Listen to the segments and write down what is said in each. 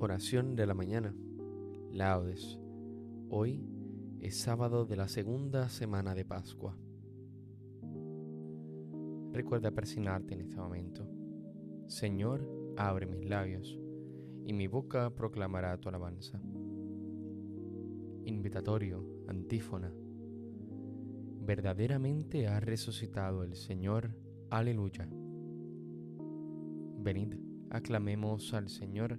Oración de la mañana. Laudes. Hoy es sábado de la segunda semana de Pascua. Recuerda persignarte en este momento. Señor, abre mis labios, y mi boca proclamará tu alabanza. Invitatorio, antífona. Verdaderamente ha resucitado el Señor. Aleluya. Venid, aclamemos al Señor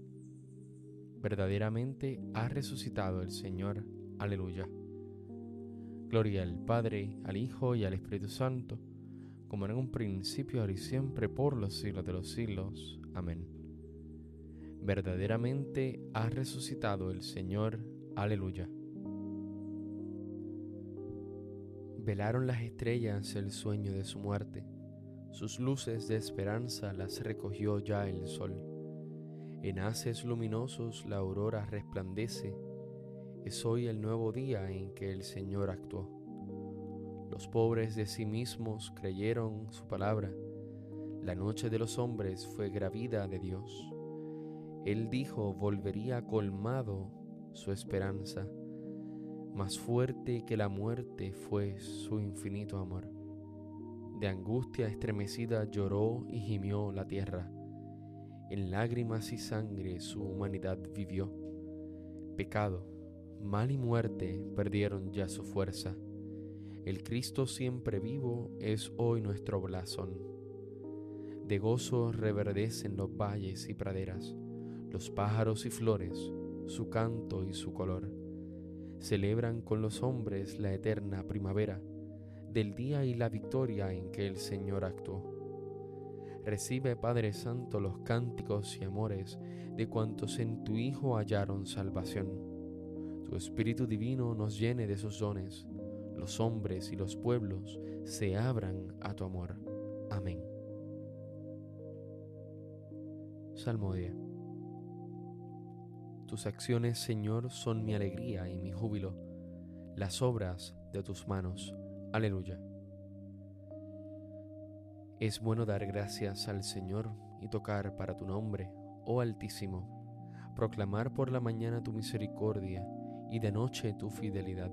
Verdaderamente ha resucitado el Señor. Aleluya. Gloria al Padre, al Hijo y al Espíritu Santo, como en un principio, ahora y siempre, por los siglos de los siglos. Amén. Verdaderamente ha resucitado el Señor. Aleluya. Velaron las estrellas el sueño de su muerte, sus luces de esperanza las recogió ya el sol. En haces luminosos la aurora resplandece, es hoy el nuevo día en que el Señor actuó. Los pobres de sí mismos creyeron su palabra, la noche de los hombres fue gravida de Dios. Él dijo volvería colmado su esperanza, más fuerte que la muerte fue su infinito amor. De angustia estremecida lloró y gimió la tierra en lágrimas y sangre su humanidad vivió. Pecado, mal y muerte perdieron ya su fuerza. El Cristo siempre vivo es hoy nuestro blasón. De gozo reverdecen los valles y praderas, los pájaros y flores, su canto y su color. Celebran con los hombres la eterna primavera del día y la victoria en que el Señor actuó. Recibe, Padre Santo, los cánticos y amores de cuantos en tu Hijo hallaron salvación. Tu Espíritu Divino nos llene de sus dones, los hombres y los pueblos se abran a tu amor. Amén. Salmodia. Tus acciones, Señor, son mi alegría y mi júbilo. Las obras de tus manos. Aleluya. Es bueno dar gracias al Señor y tocar para tu nombre, oh Altísimo, proclamar por la mañana tu misericordia y de noche tu fidelidad,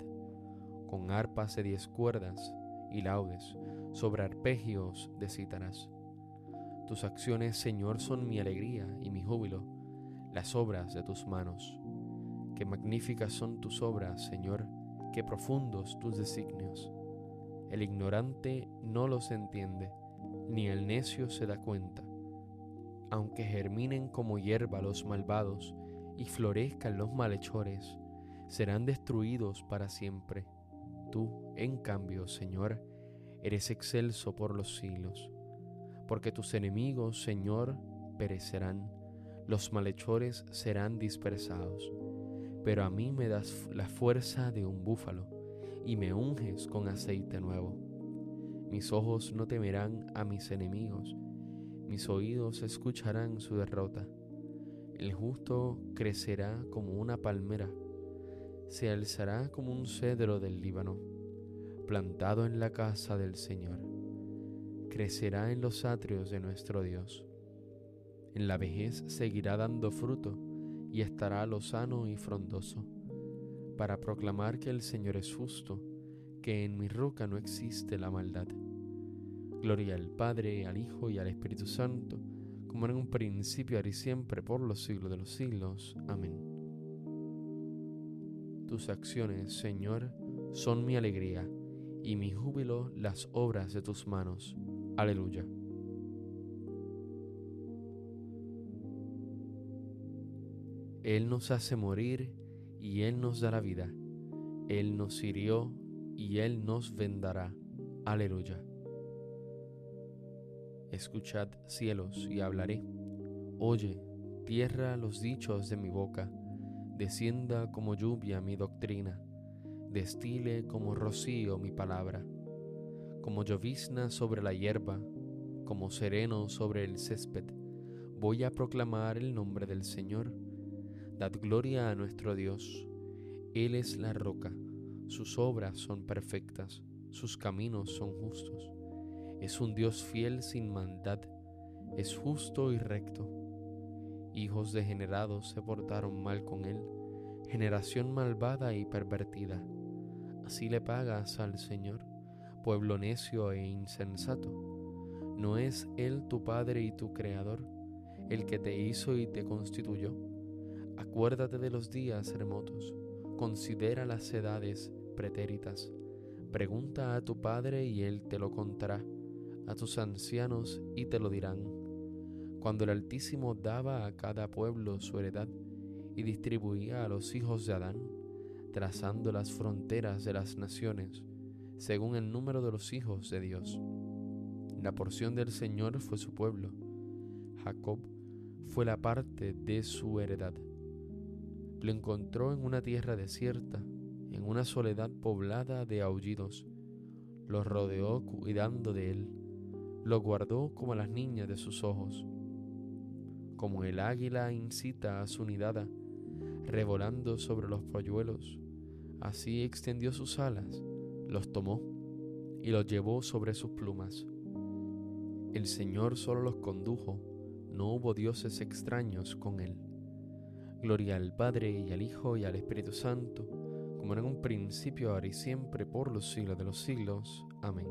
con arpas de diez cuerdas y laudes, sobre arpegios de cítaras. Tus acciones, Señor, son mi alegría y mi júbilo, las obras de tus manos. Qué magníficas son tus obras, Señor, qué profundos tus designios. El ignorante no los entiende, ni el necio se da cuenta. Aunque germinen como hierba los malvados y florezcan los malhechores, serán destruidos para siempre. Tú, en cambio, Señor, eres excelso por los siglos porque tus enemigos, Señor, perecerán, los malhechores serán dispersados. Pero a mí me das la fuerza de un búfalo y me unges con aceite nuevo. Mis ojos no temerán a mis enemigos, mis oídos escucharán su derrota. El justo crecerá como una palmera, se alzará como un cedro del Líbano, plantado en la casa del Señor crecerá en los atrios de nuestro Dios. En la vejez seguirá dando fruto y estará lozano y frondoso, para proclamar que el Señor es justo, que en mi roca no existe la maldad. Gloria al Padre, al Hijo y al Espíritu Santo, como en un principio, ahora y siempre, por los siglos de los siglos. Amén. Tus acciones, Señor, son mi alegría, y mi júbilo las obras de tus manos. Aleluya. Él nos hace morir y Él nos da la vida. Él nos hirió y Él nos vendará. Aleluya. Escuchad cielos y hablaré. Oye, tierra, los dichos de mi boca. Descienda como lluvia mi doctrina. Destile como rocío mi palabra como llovizna sobre la hierba, como sereno sobre el césped, voy a proclamar el nombre del Señor. Dad gloria a nuestro Dios. Él es la roca, sus obras son perfectas, sus caminos son justos. Es un Dios fiel sin maldad, es justo y recto. Hijos degenerados se portaron mal con él, generación malvada y pervertida. Así le pagas al Señor pueblo necio e insensato. ¿No es Él tu Padre y tu Creador, el que te hizo y te constituyó? Acuérdate de los días remotos, considera las edades pretéritas. Pregunta a tu Padre y Él te lo contará, a tus ancianos y te lo dirán. Cuando el Altísimo daba a cada pueblo su heredad y distribuía a los hijos de Adán, trazando las fronteras de las naciones, según el número de los hijos de Dios. La porción del Señor fue su pueblo. Jacob fue la parte de su heredad. Lo encontró en una tierra desierta, en una soledad poblada de aullidos. Lo rodeó cuidando de él. Lo guardó como a las niñas de sus ojos. Como el águila incita a su nidada, revolando sobre los polluelos, así extendió sus alas los tomó y los llevó sobre sus plumas. El Señor solo los condujo, no hubo dioses extraños con él. Gloria al Padre y al Hijo y al Espíritu Santo, como en un principio, ahora y siempre, por los siglos de los siglos. Amén.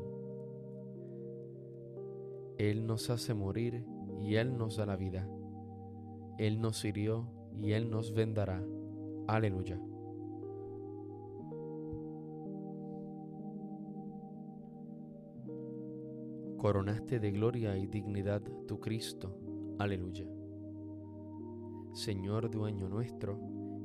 Él nos hace morir y Él nos da la vida. Él nos hirió y Él nos vendará. Aleluya. coronaste de gloria y dignidad tu Cristo. Aleluya. Señor dueño nuestro,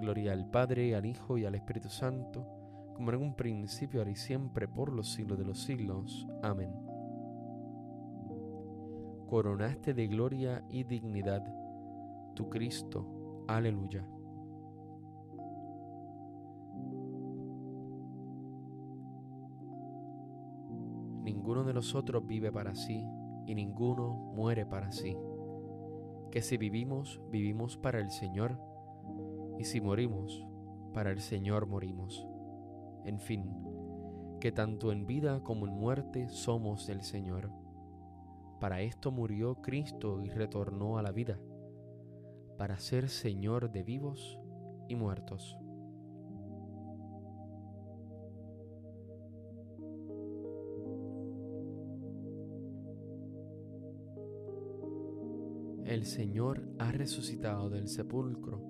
Gloria al Padre, al Hijo y al Espíritu Santo, como en un principio, ahora y siempre, por los siglos de los siglos. Amén. Coronaste de gloria y dignidad tu Cristo. Aleluya. Ninguno de nosotros vive para sí y ninguno muere para sí. Que si vivimos, vivimos para el Señor, y si morimos, para el Señor morimos. En fin, que tanto en vida como en muerte somos del Señor. Para esto murió Cristo y retornó a la vida, para ser Señor de vivos y muertos. El Señor ha resucitado del sepulcro.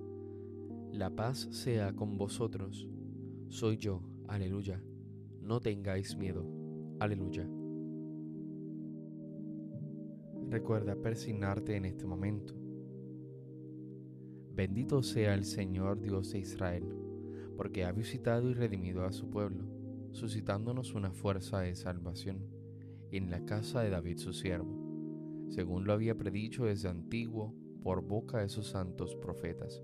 La paz sea con vosotros. Soy yo, aleluya. No tengáis miedo, aleluya. Recuerda persignarte en este momento. Bendito sea el Señor Dios de Israel, porque ha visitado y redimido a su pueblo, suscitándonos una fuerza de salvación en la casa de David su siervo según lo había predicho desde antiguo por boca de sus santos profetas.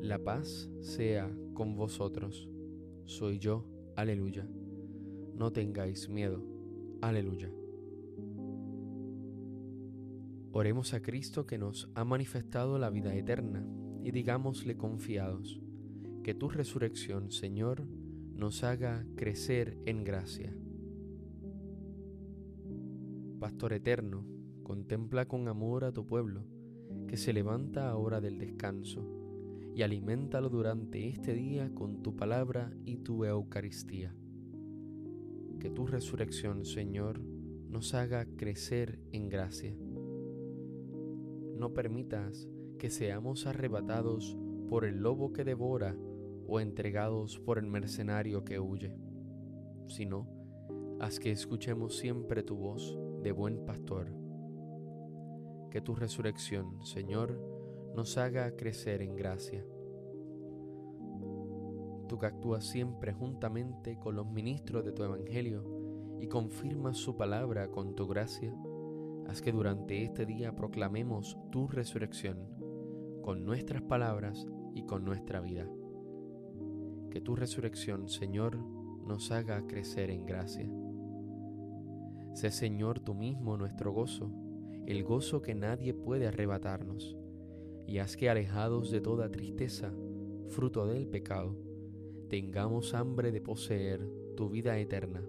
La paz sea con vosotros. Soy yo, aleluya. No tengáis miedo, aleluya. Oremos a Cristo que nos ha manifestado la vida eterna y digámosle confiados, que tu resurrección, Señor, nos haga crecer en gracia. Pastor eterno, contempla con amor a tu pueblo, que se levanta ahora del descanso, y aliméntalo durante este día con tu palabra y tu Eucaristía. Que tu resurrección, Señor, nos haga crecer en gracia. No permitas que seamos arrebatados por el lobo que devora o entregados por el mercenario que huye, sino haz que escuchemos siempre tu voz de buen pastor. Que tu resurrección, Señor, nos haga crecer en gracia. Tú que actúas siempre juntamente con los ministros de tu Evangelio y confirmas su palabra con tu gracia, haz que durante este día proclamemos tu resurrección con nuestras palabras y con nuestra vida que tu resurrección, Señor, nos haga crecer en gracia. Sé, Señor, tú mismo nuestro gozo, el gozo que nadie puede arrebatarnos, y haz que alejados de toda tristeza, fruto del pecado, tengamos hambre de poseer tu vida eterna.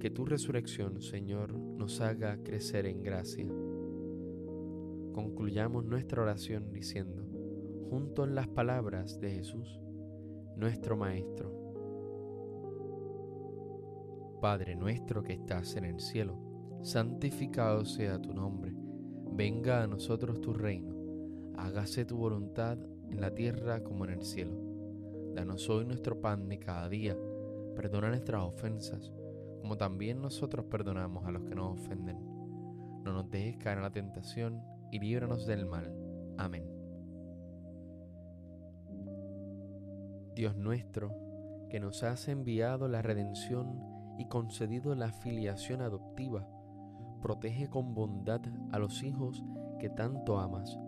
Que tu resurrección, Señor, nos haga crecer en gracia. Concluyamos nuestra oración diciendo, junto en las palabras de Jesús, nuestro Maestro. Padre nuestro que estás en el cielo, santificado sea tu nombre, venga a nosotros tu reino, hágase tu voluntad en la tierra como en el cielo. Danos hoy nuestro pan de cada día, perdona nuestras ofensas, como también nosotros perdonamos a los que nos ofenden. No nos dejes caer en la tentación y líbranos del mal. Amén. Dios nuestro, que nos has enviado la redención y concedido la filiación adoptiva, protege con bondad a los hijos que tanto amas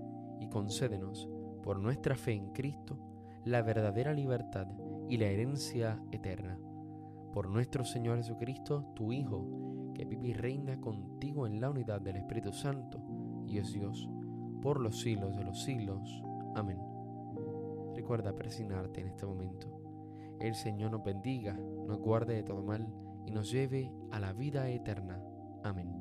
y concédenos, por nuestra fe en Cristo, la verdadera libertad y la herencia eterna. Por nuestro Señor Jesucristo, tu Hijo, que vive y reina contigo en la unidad del Espíritu Santo, y es Dios, por los siglos de los siglos. Amén. Recuerda presionarte en este momento. El Señor nos bendiga, nos guarde de todo mal y nos lleve a la vida eterna. Amén.